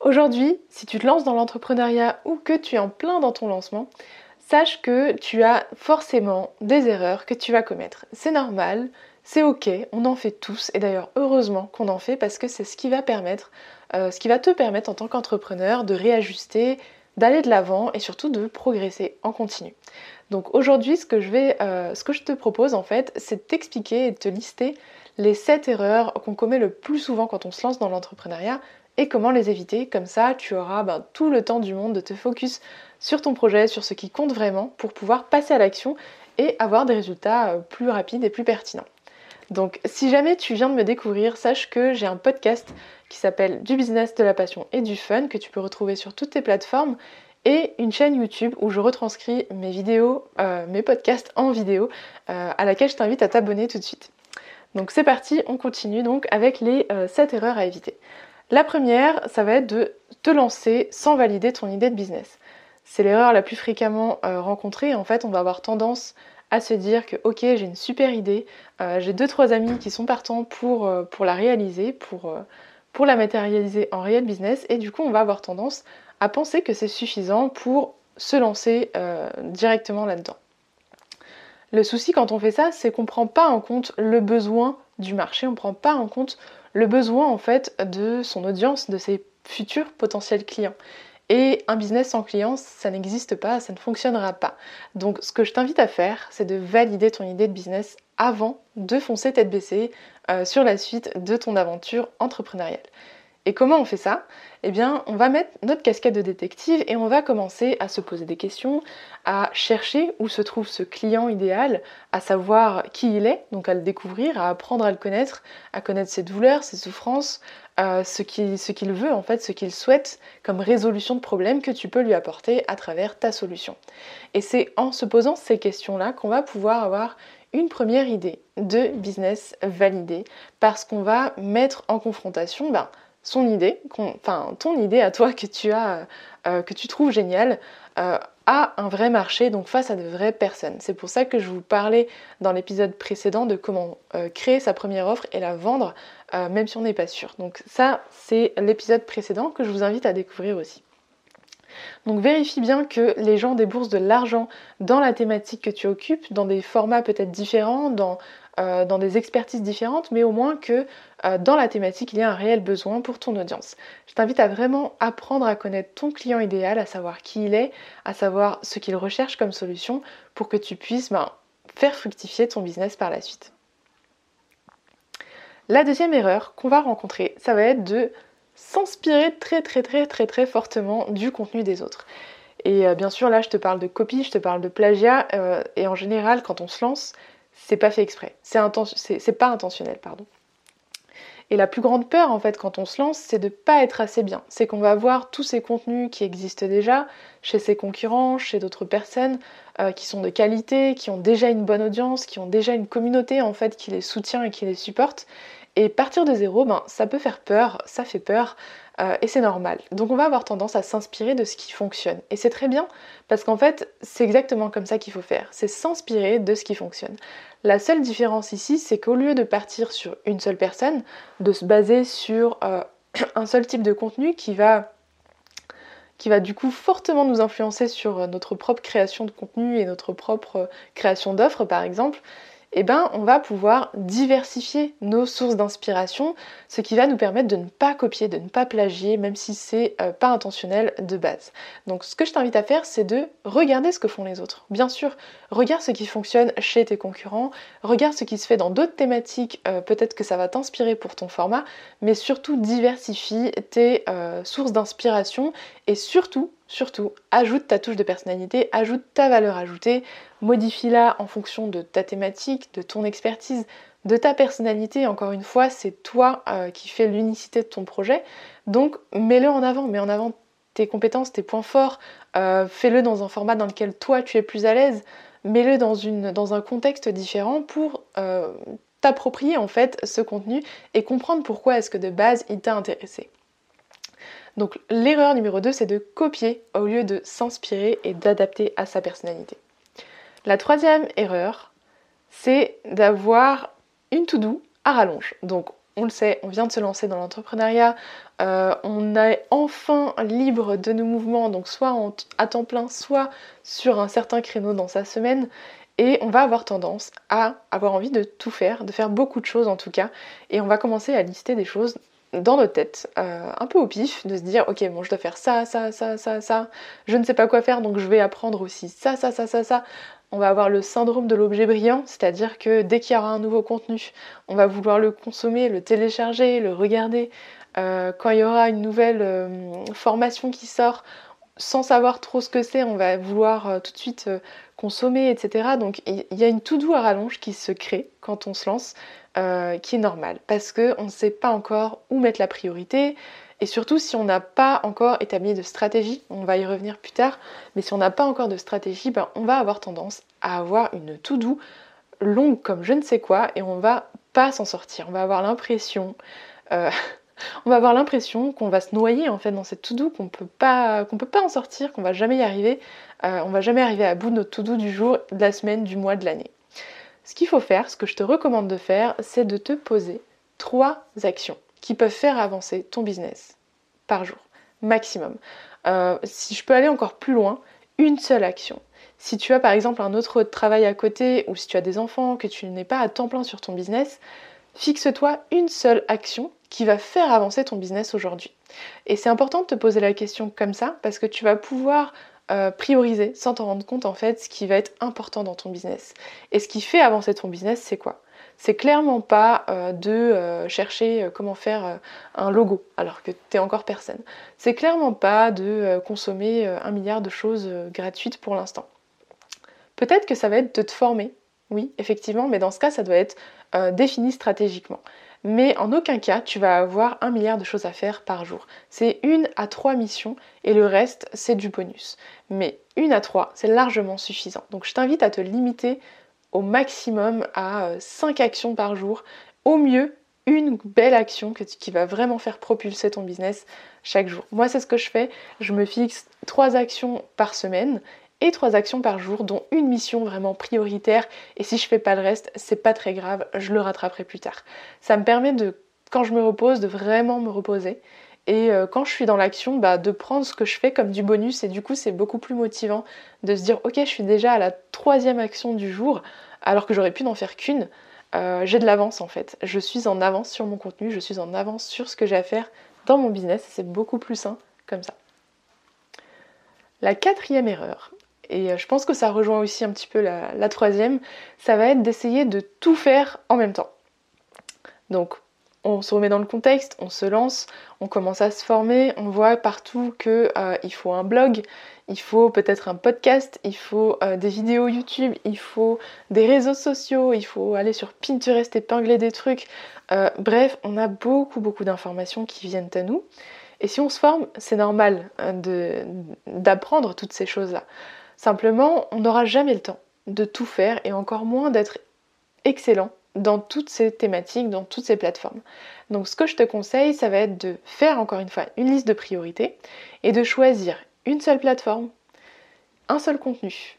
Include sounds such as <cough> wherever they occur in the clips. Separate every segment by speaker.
Speaker 1: Aujourd'hui, si tu te lances dans l'entrepreneuriat ou que tu es en plein dans ton lancement, sache que tu as forcément des erreurs que tu vas commettre. C'est normal, c'est ok, on en fait tous et d'ailleurs heureusement qu'on en fait parce que c'est ce qui va permettre, euh, ce qui va te permettre en tant qu'entrepreneur de réajuster, d'aller de l'avant et surtout de progresser en continu. Donc aujourd'hui, ce que je euh, ce que je te propose en fait, c'est de t'expliquer et de te lister les 7 erreurs qu'on commet le plus souvent quand on se lance dans l'entrepreneuriat et comment les éviter? Comme ça, tu auras ben, tout le temps du monde de te focus sur ton projet, sur ce qui compte vraiment pour pouvoir passer à l'action et avoir des résultats euh, plus rapides et plus pertinents. Donc si jamais tu viens de me découvrir, sache que j'ai un podcast qui s'appelle Du business, de la passion et du fun que tu peux retrouver sur toutes tes plateformes et une chaîne YouTube où je retranscris mes vidéos, euh, mes podcasts en vidéo euh, à laquelle je t'invite à t'abonner tout de suite. Donc c'est parti, on continue donc avec les 7 erreurs à éviter. La première, ça va être de te lancer sans valider ton idée de business. C'est l'erreur la plus fréquemment euh, rencontrée. En fait, on va avoir tendance à se dire que ok, j'ai une super idée, euh, j'ai deux trois amis qui sont partants pour, euh, la réaliser, pour, pour la matérialiser en réel business, et du coup, on va avoir tendance à penser que c'est suffisant pour se lancer directement là-dedans. Le souci quand on fait ça, c'est qu'on ne prend pas en compte le besoin du marché, on ne prend pas en compte le besoin en fait de son audience, de ses futurs potentiels clients. Et un business sans clients, ça n'existe pas, ça ne fonctionnera pas. Donc ce que je t'invite à faire, c'est de valider ton idée de business avant de foncer tête baissée euh, sur la suite de ton aventure entrepreneuriale. Et comment on fait ça? Eh bien, on va mettre notre casquette de détective et on va commencer à se poser des questions, à chercher où se trouve ce client idéal, à savoir qui il est, donc à le découvrir, à apprendre à le connaître, à connaître ses douleurs, ses souffrances, euh, ce qu'il veut en fait, ce qu'il souhaite comme résolution de problème que tu peux lui apporter à travers ta solution. Et c'est en se posant ces questions-là qu'on va pouvoir avoir une première idée de business validée parce qu'on va mettre en confrontation ben, son idée, enfin ton idée à toi que tu as, euh, que tu trouves géniale, euh, a un vrai marché, donc face à de vraies personnes. C'est pour ça que je vous parlais dans l'épisode précédent de comment euh, créer sa première offre et la vendre, même si on n'est pas sûr. Donc ça, c'est l'épisode précédent que je vous invite à découvrir aussi. Donc vérifie bien que les gens déboursent de l'argent dans la thématique que tu occupes, dans des formats peut-être différents, dans euh, dans des expertises différentes, mais au moins que euh, dans la thématique, il y a un réel besoin pour ton audience. Je t'invite à vraiment apprendre à connaître ton client idéal, à savoir qui il est, à savoir ce qu'il recherche comme solution pour que tu puisses ben, faire fructifier ton business par la suite. La deuxième erreur qu'on va rencontrer, ça va être de s'inspirer très très très très très fortement du contenu des autres. Et euh, bien sûr, là, je te parle de copie, je te parle de plagiat, et en général, quand on se lance, c'est pas fait exprès. C'est pas intentionnel, pardon. Et la plus grande peur, en fait, quand on se lance, c'est de pas être assez bien. C'est qu'on va voir tous ces contenus qui existent déjà chez ses concurrents, chez d'autres personnes euh, qui sont de qualité, qui ont déjà une bonne audience, qui ont déjà une communauté, en fait, qui les soutient et qui les supporte. Et partir de zéro, ben, ça peut faire peur, ça fait peur, euh, et c'est normal. Donc on va avoir tendance à s'inspirer de ce qui fonctionne. Et c'est très bien, parce qu'en fait, c'est exactement comme ça qu'il faut faire. C'est s'inspirer de ce qui fonctionne. La seule différence ici, c'est qu'au lieu de partir sur une seule personne, de se baser sur euh, <clears throat> un seul type de contenu qui va qui va du coup fortement nous influencer sur notre propre création de contenu et notre propre création d'offres par exemple, eh ben, on va pouvoir diversifier nos sources d'inspiration, ce qui va nous permettre de ne pas copier, de ne pas plagier, même si c'est euh, pas intentionnel de base. Donc, ce que je t'invite à faire, c'est de regarder ce que font les autres. Bien sûr, regarde ce qui fonctionne chez tes concurrents, regarde ce qui se fait dans d'autres thématiques, euh, peut-être que ça va t'inspirer pour ton format, mais surtout diversifie tes euh, sources d'inspiration et surtout, surtout, ajoute ta touche de personnalité, ajoute ta valeur ajoutée, modifie-la en fonction de ta thématique, de ton expertise, de ta personnalité. Encore une fois, c'est toi euh, qui fais l'unicité de ton projet. Donc mets-le en avant, mets en avant tes compétences, tes points forts, euh, fais-le dans un format dans lequel toi tu es plus à l'aise, mets-le dans, dans un contexte différent pour euh, t'approprier en fait ce contenu et comprendre pourquoi est-ce que de base il t'a intéressé. Donc l'erreur numéro 2, c'est de copier au lieu de s'inspirer et d'adapter à sa personnalité. La troisième erreur, c'est d'avoir une to-do à rallonge. Donc on le sait, on vient de se lancer dans l'entrepreneuriat, euh, on est enfin libre de nos mouvements, donc soit à temps plein, soit sur un certain créneau dans sa semaine, et on va avoir tendance à avoir envie de tout faire, de faire beaucoup de choses en tout cas, et on va commencer à lister des choses dans notre tête, euh, un peu au pif, de se dire ok bon je dois faire ça, ça, ça, ça, ça, je ne sais pas quoi faire donc je vais apprendre aussi ça, ça, ça, ça, ça. On va avoir le syndrome de l'objet brillant, c'est-à-dire que dès qu'il y aura un nouveau contenu, on va vouloir le consommer, le télécharger, le regarder. Euh, quand il y aura une nouvelle euh, formation qui sort, sans savoir trop ce que c'est, on va vouloir tout de suite consommer, etc. Donc il y a une tout doux à rallonge qui se crée quand on se lance. Euh, qui est normal parce qu'on ne sait pas encore où mettre la priorité et surtout si on n'a pas encore établi de stratégie, on va y revenir plus tard, mais si on n'a pas encore de stratégie, ben, on va avoir tendance à avoir une tout doux longue comme je ne sais quoi et on va pas s'en sortir. On va avoir l'impression euh, <laughs> on va avoir l'impression qu'on va se noyer en fait dans cette tout doux, qu'on peut pas peut pas en sortir, qu'on va jamais y arriver, euh, on va jamais arriver à bout de notre tout doux du jour, de la semaine, du mois, de l'année. Ce qu'il faut faire, ce que je te recommande de faire, c'est de te poser trois actions qui peuvent faire avancer ton business par jour, maximum. Euh, si je peux aller encore plus loin, une seule action. Si tu as par exemple un autre travail à côté ou si tu as des enfants, que tu n'es pas à temps plein sur ton business, fixe-toi une seule action qui va faire avancer ton business aujourd'hui. Et c'est important de te poser la question comme ça parce que tu vas pouvoir euh, prioriser sans t'en rendre compte en fait ce qui va être important dans ton business. Et ce qui fait avancer ton business, c'est quoi? C'est clairement pas euh, de euh, chercher comment faire un logo alors que t'es encore personne. C'est clairement pas de consommer un milliard de choses gratuites pour l'instant. Peut-être que ça va être de te former, oui, effectivement, mais dans ce cas, ça doit être défini stratégiquement mais en aucun cas tu vas avoir un milliard de choses à faire par jour. C'est une à trois missions et le reste c'est du bonus. Mais une à trois c'est largement suffisant. Donc je t'invite à te limiter au maximum à 5 euh, actions par jour. Au mieux une belle action qui va vraiment faire propulser ton business chaque jour. Moi, c'est ce que je fais. Je me fixe trois actions par semaine et trois actions par jour, dont une mission vraiment prioritaire. Et si je fais pas le reste, c'est pas très grave, je le rattraperai plus tard. Ça me permet de, quand je me repose, de vraiment me reposer. Et euh, quand je suis dans l'action, bah, de prendre ce que je fais comme du bonus. Et du coup, c'est beaucoup plus motivant de se dire, ok, je suis déjà à la troisième action du jour, alors que j'aurais pu n'en faire qu'une. Euh, j'ai de l'avance en fait. Je suis en avance sur mon contenu, je suis en avance sur ce que j'ai à faire dans mon business. C'est beaucoup plus sain comme ça. La quatrième erreur, et euh, je pense que ça rejoint aussi un petit peu la, troisième, ça va être d'essayer de tout faire en même temps. Donc on se remet dans le contexte, on se lance, on commence à se former, on voit partout qu'il euh, faut un blog, il faut peut-être un podcast, il faut euh, des vidéos YouTube, il faut des réseaux sociaux, il faut aller sur Pinterest épingler des trucs. bref, on a beaucoup beaucoup d'informations qui viennent à nous. Et si on se forme, c'est normal d'apprendre toutes ces choses-là. Simplement, on n'aura jamais le temps de tout faire et encore moins d'être excellent dans toutes ces thématiques, dans toutes ces plateformes. Donc ce que je te conseille, ça va être de faire encore une fois une liste de priorités et de choisir une seule plateforme, un seul contenu,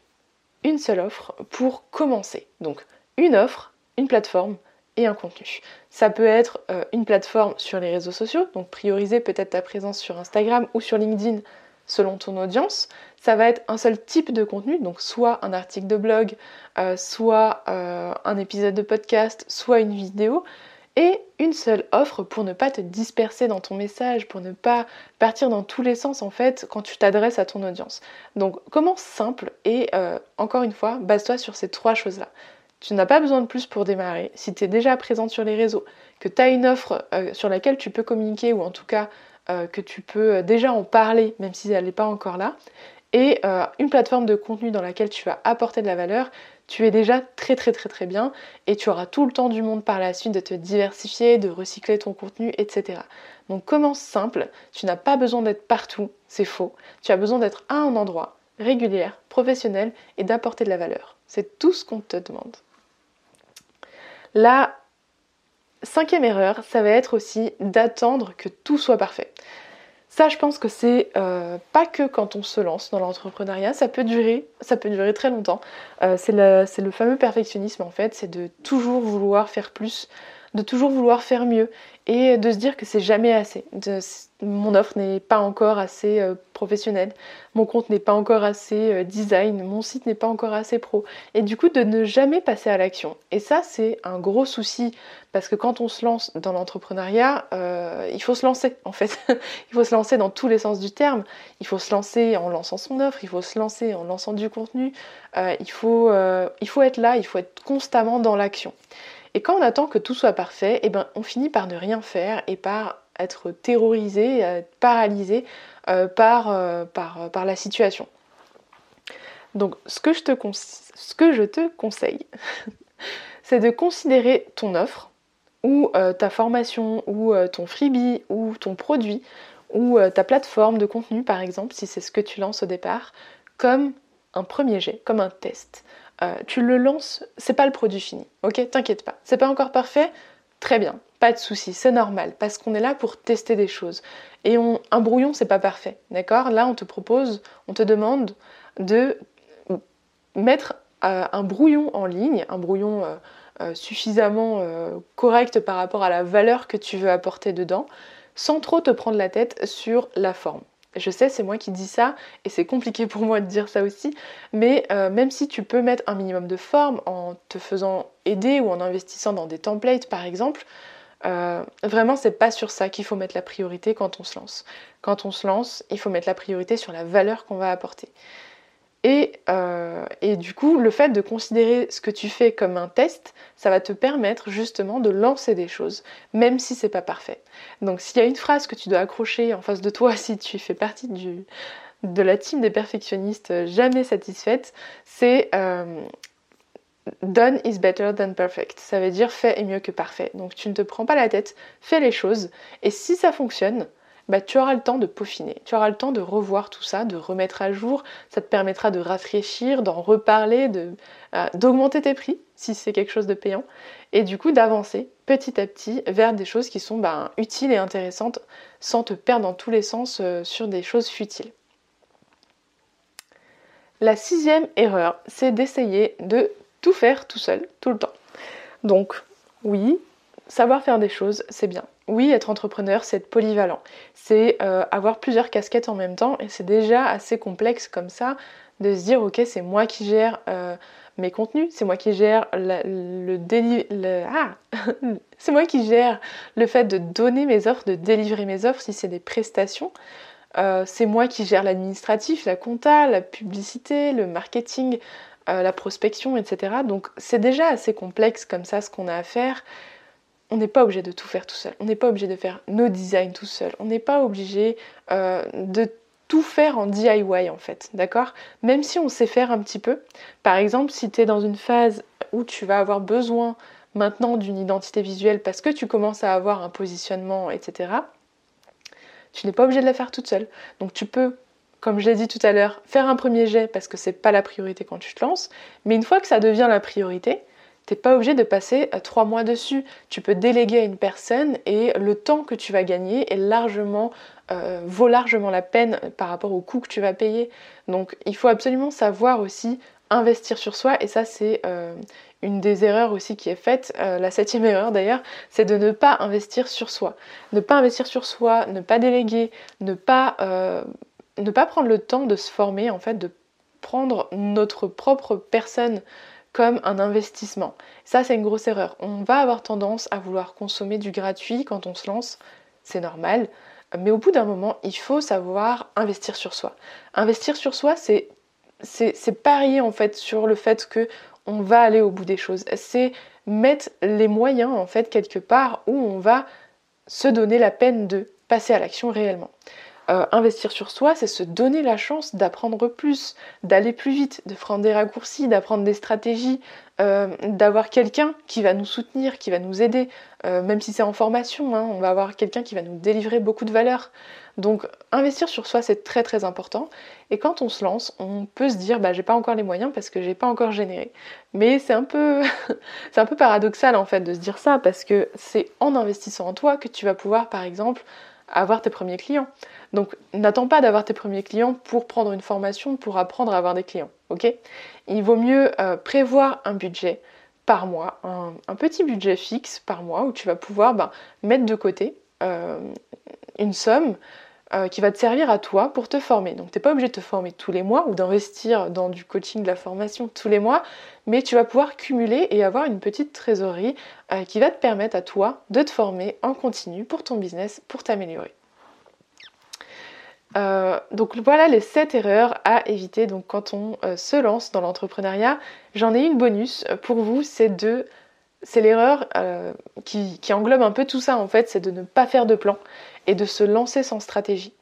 Speaker 1: une seule offre pour commencer. Donc une offre, une plateforme et un contenu. Ça peut être euh, une plateforme sur les réseaux sociaux, donc prioriser peut-être ta présence sur Instagram ou sur LinkedIn selon ton audience. Ça va être un seul type de contenu, donc soit un article de blog, euh, soit euh, un épisode de podcast, soit une vidéo, et une seule offre pour ne pas te disperser dans ton message, pour ne pas partir dans tous les sens en fait quand tu t'adresses à ton audience. Donc commence simple et euh, encore une fois, base-toi sur ces trois choses-là. Tu n'as pas besoin de plus pour démarrer. Si tu es déjà présente sur les réseaux, que tu as une offre sur laquelle tu peux communiquer ou en tout cas que tu peux déjà en parler même si elle n'est pas encore là, et euh, une plateforme de contenu dans laquelle tu vas apporter de la valeur, tu es déjà très très très très bien et tu auras tout le temps du monde par la suite de te diversifier, de recycler ton contenu, etc. Donc commence simple, tu n'as pas besoin d'être partout, c'est faux. Tu as besoin d'être à un endroit, régulière, professionnel et d'apporter de la valeur. C'est tout ce qu'on te demande. La cinquième erreur, ça va être aussi d'attendre que tout soit parfait. Ça, je pense que c'est euh, pas que quand on se lance dans l'entrepreneuriat, ça peut durer, ça peut durer très longtemps. Euh, c'est le, fameux perfectionnisme en fait, c'est de toujours vouloir faire plus, de toujours vouloir faire mieux et de se dire que c'est jamais assez. mon offre n'est pas encore assez euh, professionnelle, mon compte n'est pas encore assez design, mon site n'est pas encore assez pro. Et du coup, de ne jamais passer à l'action. Et ça, c'est un gros souci parce que quand on se lance dans l'entrepreneuriat, euh, il faut se lancer en fait. <laughs> il faut se lancer dans tous les sens du terme. Il faut se lancer en lançant son offre, il faut se lancer en lançant du contenu. Euh, euh, il faut être là, il faut être constamment dans l'action. Et quand on attend que tout soit parfait, eh ben, on finit par ne rien faire et par être terrorisé, paralysé par, par, par, la situation. Donc ce que je te, conseille, <laughs> c'est de considérer ton offre ou euh, ta formation, ou euh, ton freebie, ou ton produit, ou euh, ta plateforme de contenu par exemple, si c'est ce que tu lances au départ, comme un premier jet, comme un test. Tu le lances, c'est pas le produit fini, ok? T'inquiète pas, c'est pas encore parfait, très bien, pas de souci, c'est normal, parce qu'on est là pour tester des choses. Et un brouillon, c'est pas parfait, d'accord? Là, on te propose, on te demande de mettre un brouillon en ligne, un brouillon euh, suffisamment euh, correct par rapport à la valeur que tu veux apporter dedans, sans trop te prendre la tête sur la forme. Je sais, c'est moi qui dis ça, et c'est compliqué pour moi de dire ça aussi, mais euh, même si tu peux mettre un minimum de forme en te faisant aider ou en investissant dans des templates par exemple, vraiment c'est pas sur ça qu'il faut mettre la priorité quand on se lance. Quand on se lance, il faut mettre la priorité sur la valeur qu'on va apporter. Euh, et, du coup, le fait de considérer ce que tu fais comme un test, ça va te permettre justement de lancer des choses, même si c'est pas parfait. Donc s'il y a une phrase que tu dois accrocher en face de toi <laughs> si tu fais partie de la team des perfectionnistes jamais satisfaites, c'est euh, Done is better than perfect. Ça veut dire fait est mieux que parfait. Donc tu ne te prends pas la tête, fais les choses, et si ça fonctionne, bah, tu auras le temps de peaufiner, tu auras le temps de revoir tout ça, de remettre à jour, ça te permettra de rafraîchir, d'en reparler, euh, d'augmenter tes prix si c'est quelque chose de payant, et du coup d'avancer petit à petit vers des choses qui sont bah, utiles et intéressantes sans te perdre dans tous les sens euh, sur des choses futiles. La sixième erreur, c'est d'essayer de tout faire tout seul, tout le temps. Donc oui, savoir faire des choses, c'est bien oui, être entrepreneur, c'est être polyvalent. C'est euh, avoir plusieurs casquettes en même temps et c'est déjà assez complexe comme ça de se dire ok, c'est moi qui gère euh, mes contenus, c'est moi qui gère le, le ah <laughs> c'est moi qui gère le fait de donner mes offres, de délivrer mes offres si c'est des prestations. Euh, c'est moi qui gère l'administratif, la compta, la publicité, le marketing, la prospection, etc. Donc c'est déjà assez complexe comme ça ce qu'on a à faire on n'est pas obligé de tout faire tout seul. On n'est pas obligé de faire nos designs tout seul. On n'est pas obligé euh, de tout faire en DIY en fait, d'accord? Même si on sait faire un petit peu. Par exemple, si tu es dans une phase où tu vas avoir besoin maintenant d'une identité visuelle parce que tu commences à avoir un positionnement, etc., tu n'es pas obligé de la faire toute seule. Donc tu peux, comme je l'ai dit tout à l'heure, faire un premier jet parce que c'est pas la priorité quand tu te lances, mais une fois que ça devient la priorité, T'es pas obligé de passer euh, trois mois dessus. Tu peux déléguer à une personne et le temps que tu vas gagner est largement, euh, vaut largement la peine par rapport au coût que tu vas payer. Donc il faut absolument savoir aussi investir sur soi et ça c'est euh, une des erreurs aussi qui est faite, la septième <laughs> erreur d'ailleurs, c'est de ne pas investir sur soi. Ne pas investir sur soi, ne pas déléguer, ne pas ne pas prendre le temps de se former, en fait, de prendre notre propre personne comme un investissement. Ça, c'est une grosse erreur. On va avoir tendance à vouloir consommer du gratuit quand on se lance, c'est normal. Mais au bout d'un moment, il faut savoir investir sur soi. Investir sur soi, c'est parier en fait sur le fait que on va aller au bout des choses. C'est mettre les moyens en fait quelque part où on va se donner la peine de passer à l'action réellement. Euh, investir sur soi, c'est se donner la chance d'apprendre plus, d'aller plus vite, de prendre des raccourcis, d'apprendre des stratégies, euh, d'avoir quelqu'un qui va nous soutenir, qui va nous aider, euh, même si c'est en formation, hein, on va avoir quelqu'un qui va nous délivrer beaucoup de valeur. Donc investir sur soi, c'est très très important. Et quand on se lance, on peut se dire, bah j'ai pas encore les moyens parce que j'ai pas encore généré. Mais c'est un peu, <laughs> c'est un peu paradoxal en fait de se dire ça parce que c'est en investissant en toi que tu vas pouvoir, par exemple, avoir tes premiers clients. Donc n'attends pas d'avoir tes premiers clients pour prendre une formation, pour apprendre à avoir des clients. ok? Il vaut mieux euh, prévoir un budget par mois, un, petit budget fixe par mois où tu vas pouvoir ben, mettre de côté euh, une somme euh, qui va te servir à toi pour te former. Donc tu n'es pas obligé de te former tous les mois ou d'investir dans du coaching, de la formation tous les mois, mais tu vas pouvoir cumuler et avoir une petite trésorerie qui va te permettre à toi de te former en continu pour ton business, pour t'améliorer. Euh, donc voilà les 7 erreurs à éviter donc quand on euh, se lance dans l'entrepreneuriat. J'en ai une bonus pour vous, c'est de c'est l'erreur euh, qui, englobe un peu tout ça en fait, c'est de ne pas faire de plan et de se lancer sans stratégie.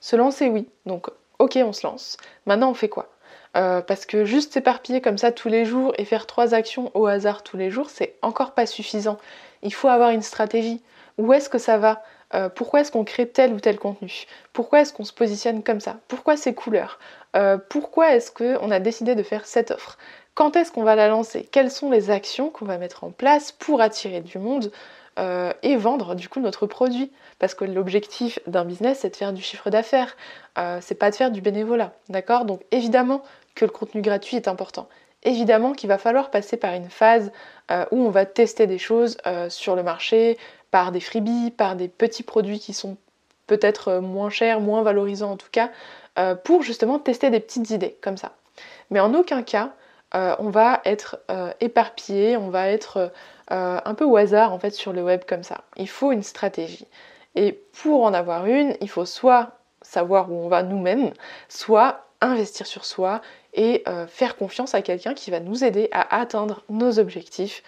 Speaker 1: Se lancer oui, donc ok on se lance. Maintenant on fait quoi? Parce que juste s'éparpiller comme ça tous les jours et faire trois actions au hasard tous les jours, c'est encore pas suffisant. Il faut avoir une stratégie. Où est-ce que ça va? Euh, pourquoi est-ce qu'on crée tel ou tel contenu? Pourquoi est-ce qu'on se positionne comme ça? Pourquoi ces couleurs? Euh, Pourquoi est-ce qu'on a décidé de faire cette offre? Quand est-ce qu'on va la lancer? Quelles sont les actions qu'on va mettre en place pour attirer du monde euh, et vendre du coup notre produit? Parce que l'objectif d'un business, c'est de faire du chiffre d'affaires, c'est pas de faire du bénévolat, d'accord? Donc évidemment que le contenu gratuit est important. Évidemment qu'il va falloir passer par une phase où on va tester des choses sur le marché, par des freebies, par des petits produits qui sont peut-être euh, moins chers, moins valorisants en tout cas, euh, pour justement tester des petites idées comme ça. Mais en aucun cas, euh, on va être éparpillé, on va être un peu au hasard en fait sur le web comme ça. Il faut une stratégie. Et pour en avoir une, il faut soit savoir où on va nous-mêmes, soit investir sur soi et faire confiance à quelqu'un qui va nous aider à atteindre nos objectifs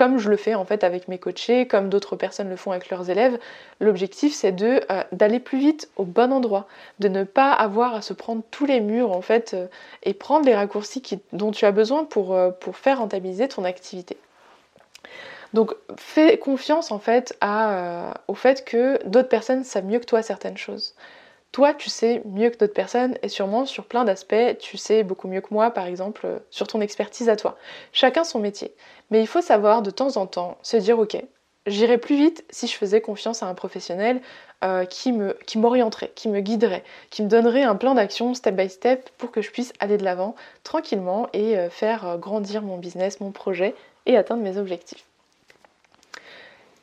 Speaker 1: comme je le fais en fait avec mes coachés, comme d'autres personnes le font avec leurs élèves. L'objectif c'est euh, d'aller plus vite au bon endroit, de ne pas avoir à se prendre tous les murs en fait euh, et prendre les raccourcis dont tu as besoin pour, euh, pour faire rentabiliser ton activité. Donc fais confiance en fait au fait que d'autres personnes savent mieux que toi certaines choses toi, tu sais mieux que d'autres personnes et sûrement sur plein d'aspects, tu sais beaucoup mieux que moi, par exemple, euh, sur ton expertise à toi. Chacun son métier. Mais il faut savoir de temps en temps se dire, ok, j'irais plus vite si je faisais confiance à un professionnel euh, qui m'orienterait, qui, me guiderait, qui me donnerait un plan d'action step by step pour que je puisse aller de l'avant tranquillement et euh, faire grandir mon business, mon projet et atteindre mes objectifs.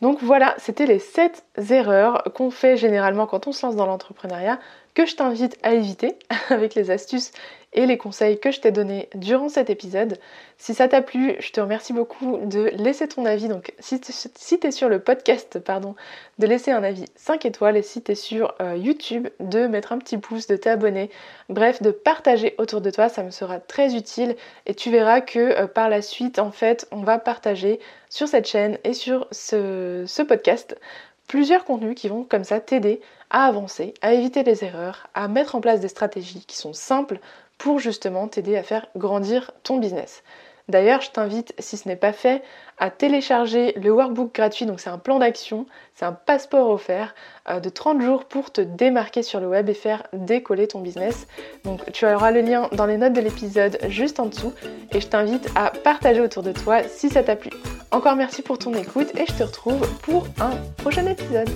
Speaker 1: Donc voilà, c'était les 7 erreurs qu'on fait généralement quand on se lance dans l'entrepreneuriat que je t'invite à éviter <laughs> avec les astuces et les conseils que je t'ai donnés durant cet épisode. Si ça t'a plu, je te remercie beaucoup de laisser ton avis. Donc si tu es sur le podcast, pardon, de laisser un avis 5 étoiles et si tu es sur euh, YouTube, de mettre un petit pouce, de t'abonner. Bref, de partager autour de toi, ça me sera très utile et tu verras que euh, par la suite, en fait, on va partager sur cette chaîne et sur ce podcast plusieurs contenus qui vont comme ça t'aider à avancer, à éviter les erreurs, à mettre en place des stratégies qui sont simples pour justement t'aider à faire grandir ton business. D'ailleurs, je t'invite, si ce n'est pas fait, à télécharger le workbook gratuit. Donc c'est un plan d'action, c'est un passeport offert euh, de 30 jours pour te démarquer sur le web et faire décoller ton business. Donc tu auras le lien dans les notes de l'épisode juste en dessous et je t'invite à partager autour de toi si ça t'a plu. Encore merci pour ton écoute et je te retrouve pour un prochain épisode.